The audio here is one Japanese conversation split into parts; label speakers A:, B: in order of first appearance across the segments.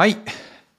A: はい。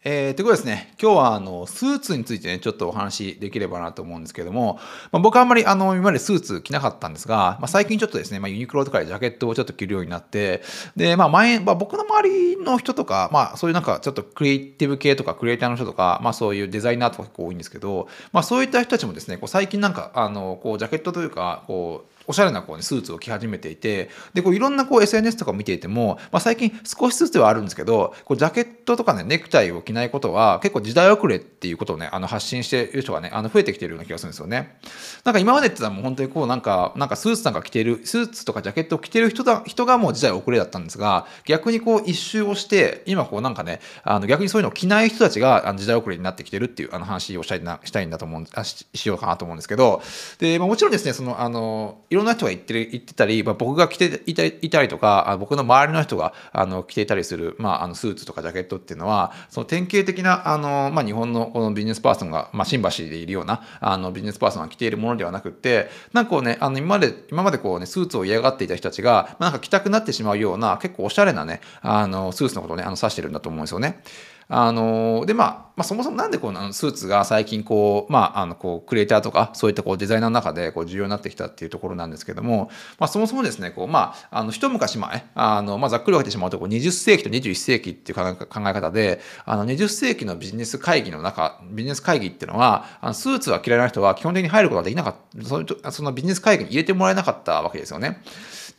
A: えー、ということですね、今日はあのスーツについてね、ちょっとお話しできればなと思うんですけども、まあ、僕はあんまりあの今までスーツ着なかったんですが、まあ、最近ちょっとですね、まあ、ユニクロとかでジャケットをちょっと着るようになって、で、まあ前、まあ、僕の周りの人とか、まあそういうなんかちょっとクリエイティブ系とかクリエイターの人とか、まあそういうデザイナーとか結構多いんですけど、まあそういった人たちもですね、こう最近なんかあのこうジャケットというか、こうおしゃれなこう、ね、スーツを着始めていてでこういろんなこう SNS とかを見ていても、まあ、最近少しずつではあるんですけどこうジャケットとかねネクタイを着ないことは結構時代遅れっていうことをねあの発信している人がねあの増えてきているような気がするんですよね。なんか今までってのはもう本当にこうなんかなんかスーツなんか着てるスーツとかジャケットを着てる人だ人がもう時代遅れだったんですが逆にこう一周をして今こうなんかねあの逆にそういうのを着ない人たちが時代遅れになってきてるっていうあの話をしたいなしたいんだと思うししようかなと思うんですけどで、まあ、もちろんですねそのあのいろんな人が言ってる言ってたり、まあ、僕が着ていたいたりとか僕の周りの人があの着ていたりする、まあ、あのスーツとかジャケットっていうのはその典型的なあの、まあ、日本のこのビジネスパーソンが、まあ、新橋でいるようなあのビジネスパーソンが着ているものではなくてなんかこうねあの今まで今までこうねスーツを嫌がっていた人たちが、まあ、なんか着たくなってしまうような結構おしゃれなねあのスーツのことをねあの指してるんだと思うんですよね。あのでまあ、まあ、そもそもなんでこのスーツが最近こう、まあ、あのこうクリエイターとかそういったこうデザイナーの中でこう重要になってきたっていうところなんですけども、まあ、そもそもですねこう、まあ、あの一昔前あの、まあ、ざっくり分けてしまうとこう20世紀と21世紀っていう考え方であの20世紀のビジネス会議の中ビジネス会議っていうのはあのスーツが嫌いな人は基本的に入ることができなかったそのそのビジネス会議に入れてもらえなかったわけですよね。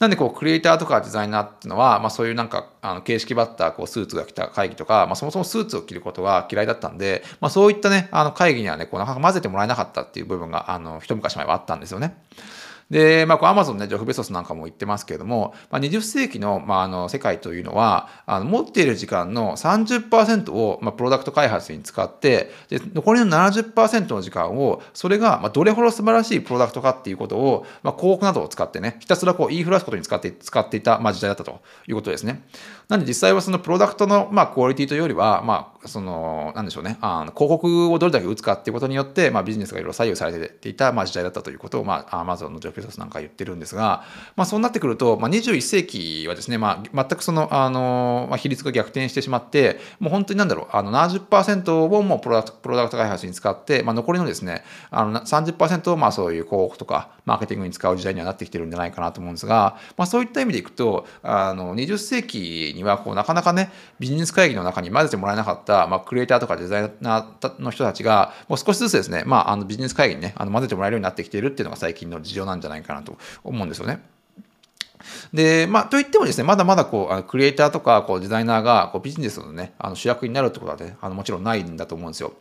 A: なんでこうクリエイターとかデザイナーっていうのは、まあ、そういうなんかあの形式バッターこうスーツが着た会議とか、まあ、そもそもスーツを着ることが嫌いだったんで、まあ、そういったねあの会議にはねこうなかなか混ぜてもらえなかったっていう部分があの一昔前はあったんですよね。で、まあ、アマゾンね、ジョフ・ベソスなんかも言ってますけれども、まあ、20世紀の,、まあ、あの世界というのは、あの持っている時間の30%を、まあ、プロダクト開発に使って、で残りの70%の時間を、それが、まあ、どれほど素晴らしいプロダクトかっていうことを、まあ、広告などを使ってね、ひたすらこう言いふらすことに使って使っていた、まあ、時代だったということですね。なんで実際はそのプロダクトの、まあ、クオリティというよりは、まあ、その、なんでしょうね、あの広告をどれだけ打つかっていうことによって、まあ、ビジネスがいろいろ左右されていた、まあ、時代だったということを、まあ、アマゾンのジョフ・ベソスなんか言ってるんですが、まあ、そうなってくると、まあ、21世紀はですね、まあ、全くその、あの、まあ、比率が逆転してしまって、もう本当になんだろう、あの70%をもうプロダクトプロダクト開発に使って、まあ、残りのですね、あの30%をまあそういう広告とかマーケティングに使う時代にはなってきてるんじゃないかなと思うんですが、まあ、そういった意味でいくと、あの20世紀にはこうなかなかね、ビジネス会議の中に混ぜてもらえなかった、まあ、クリエイターとかデザイナーの人たちが、もう少しずつですね、まあ、あのビジネス会議にね、あの混ぜてもらえるようになってきているっていうのが最近の事情なんじゃないかなと思うんですよね。で、まあ、といってもですね、まだまだこう、クリエイターとかこうデザイナーがこうビジネスのね、あの主役になるってことはね、あのもちろんないんだと思うんですよ。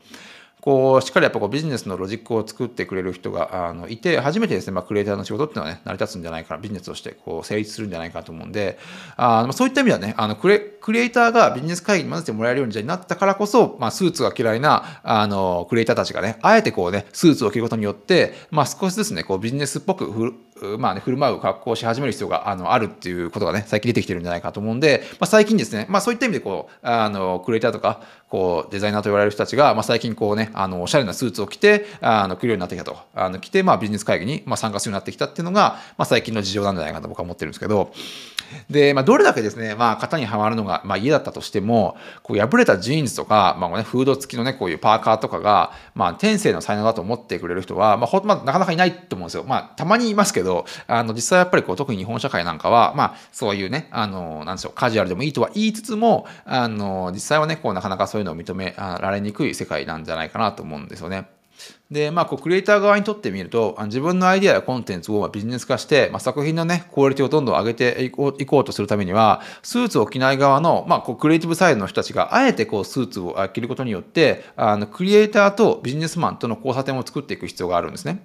A: こうしっかりやっぱこうビジネスのロジックを作ってくれる人があのいて初めてですね、まあ、クリエイターの仕事っていうのはね成り立つんじゃないかなビジネスとしてこう成立するんじゃないかと思うんであそういった意味ではねあのクレクリエイターがビジネス会議に混ぜてもらえるようになったからこそ、まあ、スーツが嫌いなあのクリエイターたちがねあえてこうねスーツを着ることによって、まあ、少しずつねこうビジネスっぽくまあね、振る舞う格好をし始める必要があのあるっていうことがね、最近出てきてるんじゃないかと思うんで、まあ、最近ですね、まあそういった意味でこう、あの、クリエイターとか、こう、デザイナーと言われる人たちが、まあ最近こうね、あの、おしゃれなスーツを着て、あの、来るようになってきたと。あの、着て、まあビジネス会議に、まあ、参加するようになってきたっていうのが、まあ最近の事情なんじゃないかと僕は思ってるんですけど、で、まあどれだけですね、まあ型にはまるのが、まあ嫌だったとしても、こう破れたジーンズとか、まあね、フード付きのね、こういうパーカーとかが、まあ天性の才能だと思ってくれる人は、まあほん、まあ、なかなかいないと思うんですよ。まあたまにいますけど、あの、実際やっぱりこう特に日本社会なんかは、まあ、そういうね、あの、なんでしょう、カジュアルでもいいとは言いつつも、あの、実際はね、こうなかなかそういうのを認められにくい世界なんじゃないかなと思うんですよね。で、まあ、こう、クリエイター側にとってみると、自分のアイデアやコンテンツをビジネス化して、まあ、作品のね、クオリティをどんどん上げていこういこうとするためには、スーツを着ない側の、まあ、こう、クリエイティブサイドの人たちが、あえてこう、スーツを着ることによって、あの、クリエイターとビジネスマンとの交差点を作っていく必要があるんですね。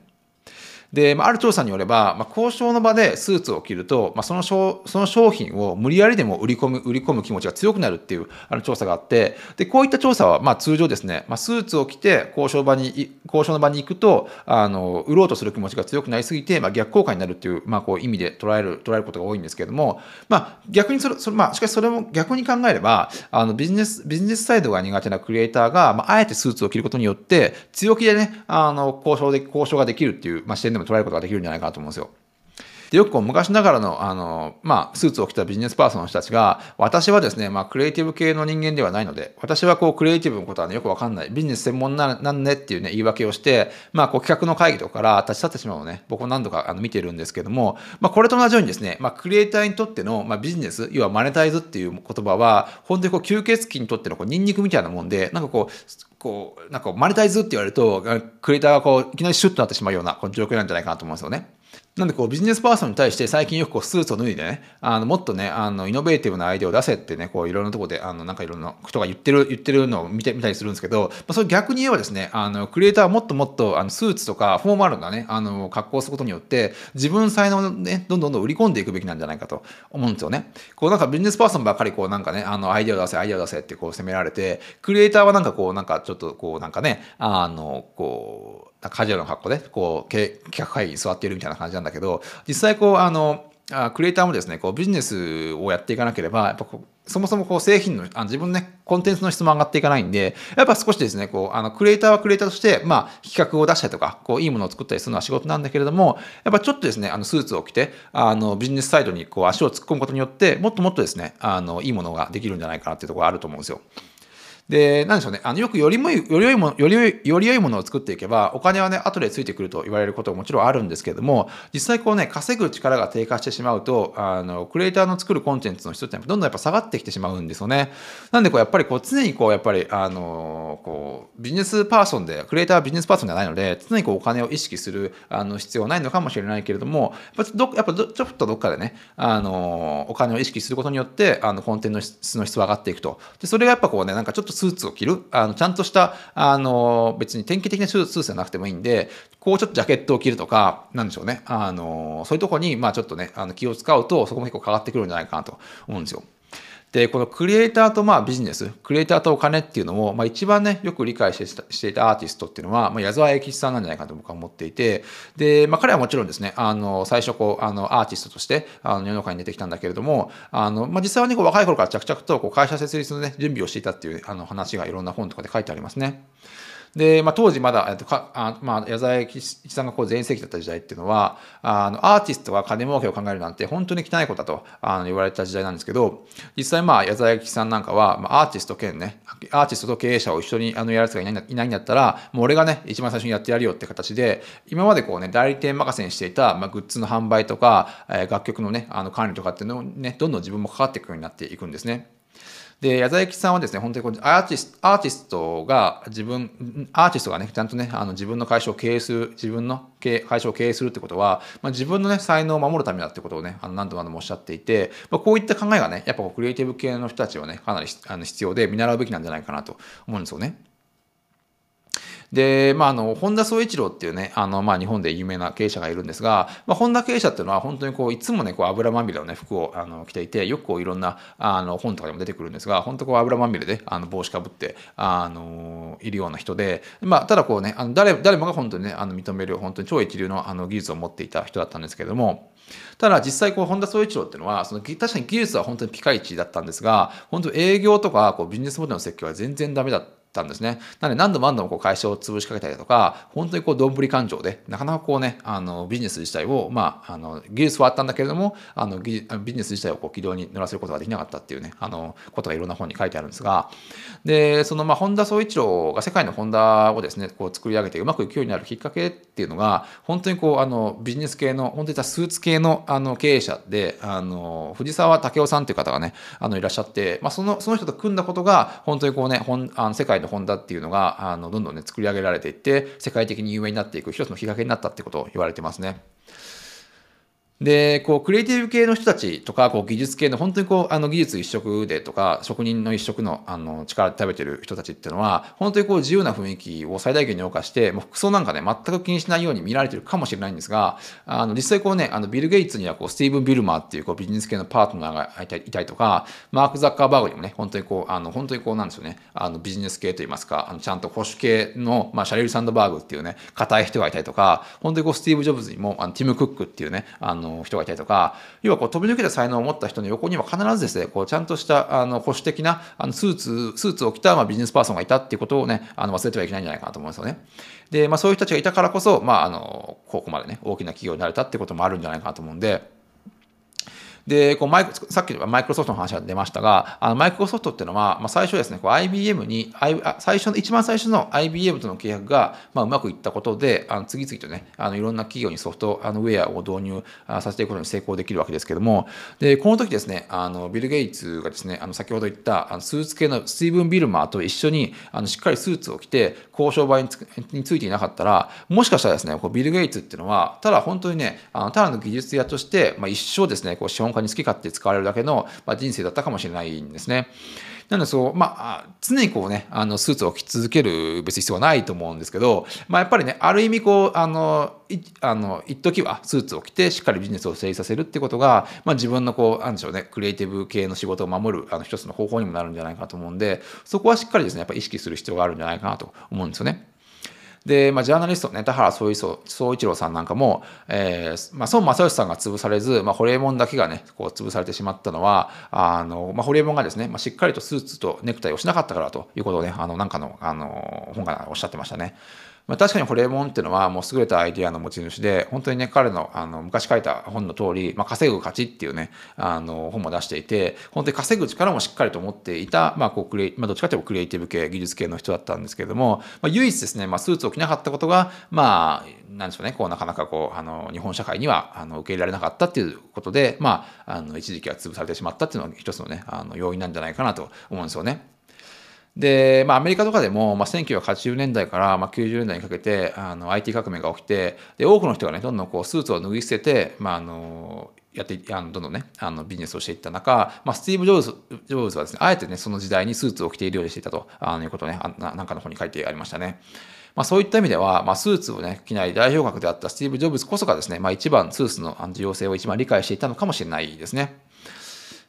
A: で、まあ、ある調査によれば、まあ、交渉の場でスーツを着ると、まあ、その商その商品を無理やりでも売り込む売り込む気持ちが強くなるっていうあの調査があってでこういった調査はまあ通常ですね、まあ、スーツを着て交渉場に交渉の場に行くとあの売ろうとする気持ちが強くなりすぎて、まあ、逆効果になるっていう,、まあ、こう意味で捉える捉えることが多いんですけれども、まあ、逆にそれそれ、まあ、しかしそれも逆に考えればあのビジネスビジネスサイドが苦手なクリエイターが、まあ、あえてスーツを着ることによって強気でねあの交渉で交渉ができるっていう、まあ、視点でも捉えることができるんじゃないかなと思うんですよ。でよくこう昔ながらのあの、まあ、スーツを着たビジネスパーソンの人たちが私はですね、まあ、クリエイティブ系の人間ではないので私はこうクリエイティブのことは、ね、よくわかんないビジネス専門ななんねっていうね言い訳をして、まあ、こう企画の会議とかから立ち去ってしまうのね僕も何度かあの見てるんですけども、まあ、これと同じようにですね、まあ、クリエイターにとっての、まあ、ビジネス要はマネタイズっていう言葉は本当にこう吸血鬼にとってのこうニンニクみたいなもんでなんかこうこうなんかマネタイズって言われるとクリエイターがこういきなりシュッとなってしまうようなこの状況なんじゃないかなと思うんですよね。なんでこうビジネスパーソンに対して最近よくこうスーツを脱いでね、あのもっとね、あのイノベーティブなアイデアを出せってね、こういろんなとこで、あのなんかいろんな人が言ってる、言ってるのを見てみたりするんですけど、まあ、それ逆に言えばですね、あのクリエイターはもっともっとあのスーツとかフォーマルなね、あの格好をすることによって、自分才能をね、どんどんどん売り込んでいくべきなんじゃないかと思うんですよね。こうなんかビジネスパーソンばっかりこうなんかね、あのアイデアを出せ、アイデアを出せってこう責められて、クリエイターはなんかこうなんかちょっとこうなんかね、あの、こう、カジュアルな格好でこう企画会議に座っているみたいな感じなんだけど実際こうあのクリエイターもですねこうビジネスをやっていかなければやっぱそもそもこう製品のあの自分のねコンテンツの質も上がっていかないんでやっぱ少しですねこうあのクリエイターはクリエイターとしてまあ企画を出したりとかこういいものを作ったりするのは仕事なんだけれどもやっぱちょっとですねあのスーツを着てあのビジネスサイドにこう足を突っ込むことによってもっともっとですねあのいいものができるんじゃないかなっていうところがあると思うんですよ。で、なんでしょうね。あの、よくよりも、より良いもの、より良い、より良いものを作っていけば、お金はね、後でついてくると言われることももちろんあるんですけれども、実際こうね、稼ぐ力が低下してしまうと、あの、クリエイターの作るコンテンツの質ってどんどんやっぱ下がってきてしまうんですよね。なんでこう、やっぱりこう、常にこう、やっぱり、あの、こう、ビジネスパーソンで、クリエイターはビジネスパーソンではないので、常にこう、お金を意識する、あの、必要はないのかもしれないけれども、やっぱど、やっぱちょっとどっかでね、あの、お金を意識することによって、あの、コンテンツの質の質は上がっていくと。で、それがやっぱこうね、なんかちょっとスーツを着る、あのちゃんとしたあの別に典型的なスーツじゃなくてもいいんでこうちょっとジャケットを着るとかなんでしょうねあのそういうとこにまあちょっとねあの気を使うとそこも結構変わってくるんじゃないかなと思うんですよ。で、このクリエイターとまあビジネス、クリエイターとお金っていうのを、まあ、一番ね、よく理解していたアーティストっていうのは、まあ、矢沢永吉さんなんじゃないかと僕は思っていて、で、まあ、彼はもちろんですね、あの、最初こう、あの、アーティストとして、あの、世の中に出てきたんだけれども、あの、まあ、実際はね、こう若い頃から着々とこう会社設立のね、準備をしていたっていうあの話がいろんな本とかで書いてありますね。で、まあ、当時まだ、えっとかあまあ、矢沢永吉さんがこう全盛期だった時代っていうのはあのアーティストが金儲けを考えるなんて本当に汚いことだとあの言われた時代なんですけど実際まあ矢沢永吉さんなんかは、まあ、アーティスト兼ねアーティストと経営者を一緒にあのやるやつがいないいないんだったらもう俺がね一番最初にやってやるよって形で今までこうね代理店任せにしていた、まあ、グッズの販売とか、えー、楽曲のねあの管理とかっていうのをねどんどん自分もかかっていくようになっていくんですね。で矢沢駅さんはですね本当にこうアーティスアーティストが自分アーティストがねちゃんとねあの自分の会社を経営する自分の会社を経営するってことは、まあ、自分のね才能を守るためだってことをねあの何度も何度もおっしゃっていて、まあ、こういった考えがねやっぱクリエイティブ系の人たちはねかなりあの必要で見習うべきなんじゃないかなと思うんですよね。で、まあ、あの、本田宗一郎っていうね、あの、まあ、日本で有名な経営者がいるんですが、まあ、本田経営者っていうのは本当にこう、いつもね、こう、油まみれのね、服をあの着ていて、よくこう、いろんな、あの、本とかでも出てくるんですが、本当こう、油まみれで、あの、帽子かぶって、あの、いるような人で、まあ、ただこうね、あの誰、誰もが本当にね、あの、認める、本当に超一流のあの技術を持っていた人だったんですけれども、ただ実際こう本田宗一郎っていうのはその確かに技術は本当にピカイチだったんですが本当営業とかこうビジネスモデルの設計は全然ダメだったんですね。なので何度も何度もこう会社を潰しかけたりとか、本当にこう、どんぶり勘定で、なかなかこうね、あの、ビジネス自体を、まあ、あの、技術はあったんだけれども、あの、ビジネス自体をこう、軌道に乗らせることができなかったっていうね、あの、ことがいろんな本に書いてあるんですが、で、その、まあ、本田宗一郎が世界のホンダをですね、こう、作り上げてうまくいくようになるきっかけっていうのが、本当にこう、あの、ビジネス系の、本当にスーツ系の、あの、経営者で、あの、藤沢武雄さんっていう方がね、あの、いらっしゃって、まあ、その、その人と組んだことが、本当にこうね、本あの世界のホンダっていうのが、あのどんどんね作り上げられていって世界的に有名になっていく一つのきっかけになったってことを言われてますね。で、こう、クリエイティブ系の人たちとか、こう、技術系の、本当にこう、あの、技術一色でとか、職人の一色の、あの、力で食べてる人たちっていうのは、本当にこう、自由な雰囲気を最大限に謳歌して、もう服装なんかね、全く気にしないように見られてるかもしれないんですが、あの、実際こうね、あの、ビル・ゲイツには、こう、スティーブン・ビルマーっていう、こう、ビジネス系のパートナーがいたりとか、マーク・ザッカーバーグにもね、本当にこう、あの、本当にこう、なんですよね、あの、ビジネス系といいますか、あの、ちゃんと保守系の、まあ、シャレル・サンドバーグっていうね、硬い人がいたりとか、本当にこう、スティーブ・ジョブズにも、あの、ティム・クックっていうね、あの、の人がいたりとか、要はこう飛び抜けた才能を持った人の横には必ずですね、こうちゃんとしたあの保守的なあのスーツ、スーツを着たまあビジネスパーソンがいたっていうことをね、あの忘れてはいけないんじゃないかなと思うんですよね。で、まあそういう人たちがいたからこそ、まああの、ここまでね、大きな企業になれたってこともあるんじゃないかなと思うんで、で、こうマイさっきマイクロソフトの話が出ましたが、あのマイクロソフトっていうのは、まあ、最初ですね、IBM に、最初の、一番最初の IBM との契約が、まあ、うまくいったことで、あの次々とね、あのいろんな企業にソフトあのウェアを導入させていくことに成功できるわけですけども、で、この時ですね、あのビル・ゲイツがですね、あの先ほど言ったあのスーツ系のスティーブン・ビルマーと一緒にあのしっかりスーツを着て交渉場につについていなかったら、もしかしたらですね、こうビル・ゲイツっていうのは、ただ本当にね、あのただの技術屋として、まあ、一生ですね、こう資本家に好き勝手使われるだけの、まあ、人生だったかもしれないんですね。なのでそう、まあ、常にこうね、あの、スーツを着続ける別に必要はないと思うんですけど、まあ、やっぱりね、ある意味こう、あの、いあの一時はスーツを着てしっかりビジネスを成立させるってことが、まあ、自分のこうなんでしょうねクリエイティブ系の仕事を守るあの一つの方法にもなるんじゃないかと思うんでそこはしっかりですねやっぱ意識する必要があるんじゃないかなと思うんですよね。で、まあ、ジャーナリストね、田原総一郎さんなんかも、えー、まあ、孫正義さんが潰されず、まあ、ホリエモンだけがね、こう潰されてしまったのは、あの、まあ、ホリエモンがですね、まあ、しっかりとスーツとネクタイをしなかったからということをね、あの、なんかの、あの、本がおっしゃってましたね。まあ、確かにホレモンっていうのはもう優れたアイディアの持ち主で、本当にね、彼のあの昔書いた本の通り、まあ、稼ぐ価値っていうね、あの本も出していて、本当に稼ぐ力もしっかりと持っていた、まあ、こうクリまあ、どっちかというとクリエイティブ系、技術系の人だったんですけれども、まあ、唯一ですね、まあ、スーツを着なかったことが、まあ、なんでしょうね、こうなかなかこう、あの日本社会にはあの受け入れられなかったっていうことで、まあ、あの一時期は潰されてしまったっていうのが一つのね、あの要因なんじゃないかなと思うんですよね。で、まあ、アメリカとかでも、まあ、1980年代から、まあ、90年代にかけてあの IT 革命が起きてで多くの人がねどんどんこうスーツを脱ぎ捨てて、まあ、あのやってあのどんどんねあのビジネスをしていった中、まあ、スティーブ・ジョブズジョブズはですねあえてねその時代にスーツを着ているようにしていたとあのいうことをねあなんかの方に書いてありましたね。まあ、そういった意味では、まあ、スーツをね、着ない代表格であったスティーブ・ジョブズこそがですね、まあ、一番スーツの重要性を一番理解していたのかもしれないですね。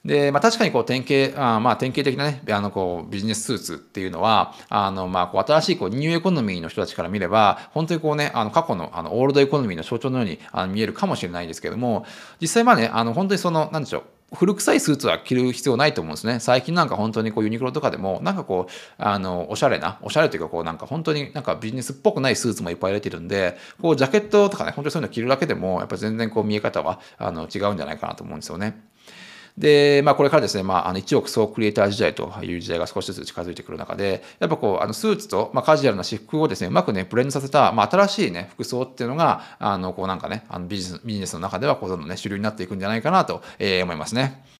A: で、まあ、確かにこう典型、あまあ、典型的なね、あのこうビジネススーツっていうのは、あのまあこう新しいこうニューエコノミーの人たちから見れば、本当にこうね、あの過去のあのオールドエコノミーの象徴のようにあの見えるかもしれないんですけども、実際まあね、あの本当にその、なんでしょう、古臭いスーツは着る必要ないと思うんですね。最近なんか本当にこうユニクロとかでも、なんかこう、あの、おしゃれな、おしゃれというかこうなんか本当になんかビジネスっぽくないスーツもいっぱい入れてるんで、こうジャケットとかね、本当にそういうの着るだけでも、やっぱ全然こう見え方はあの違うんじゃないかなと思うんですよね。で、まあ、これからですね、まあ、あの一億総クリエイター時代という時代が少しずつ近づいてくる中で、やっぱこう、あのスーツと、まあ、カジュアルな私服をですね、うまくね、ブレンドさせた、まあ、新しいね、服装っていうのが、あの、こうなんかね、あのビジネスビジネスの中では、こう、どんどんね、主流になっていくんじゃないかなと、えー、思いますね。